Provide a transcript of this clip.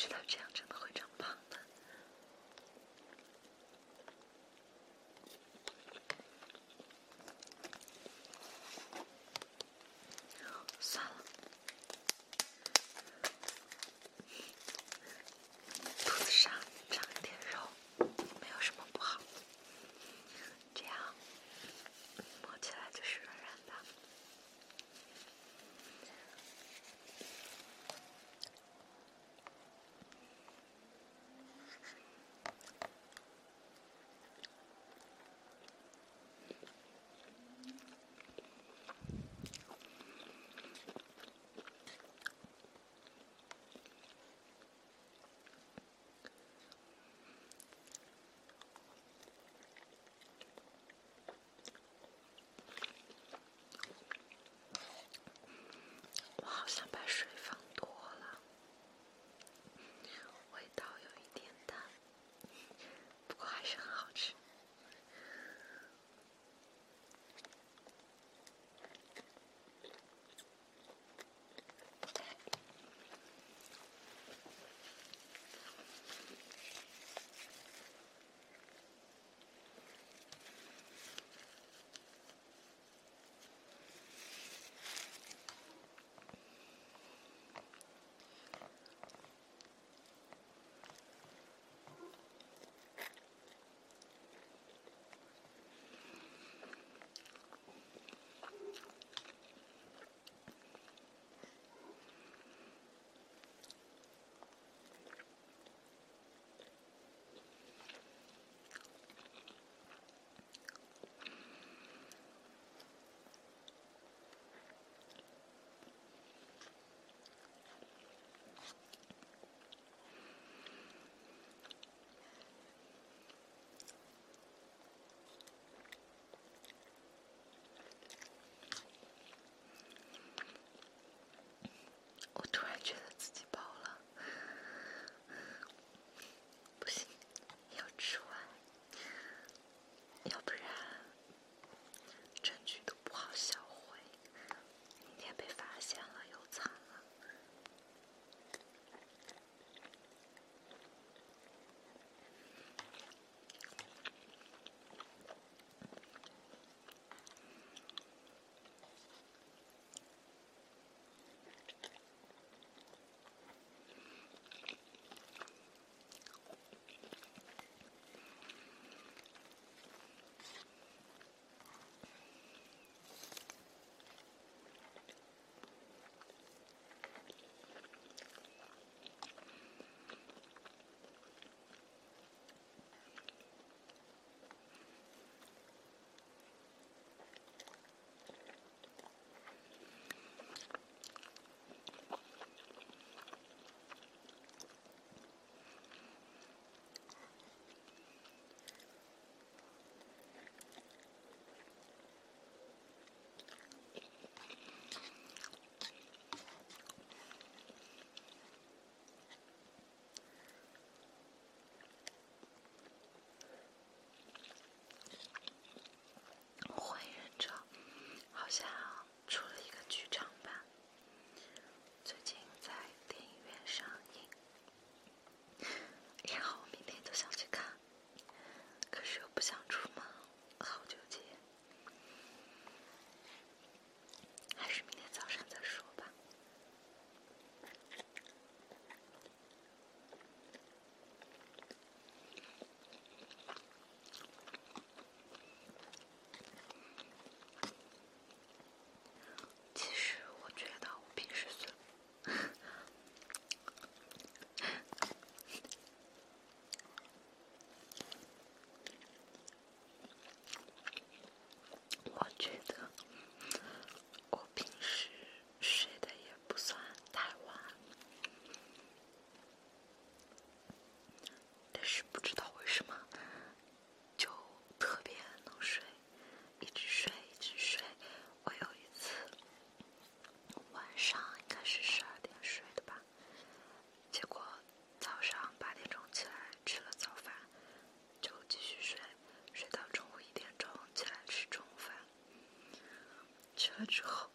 知道这样。之后。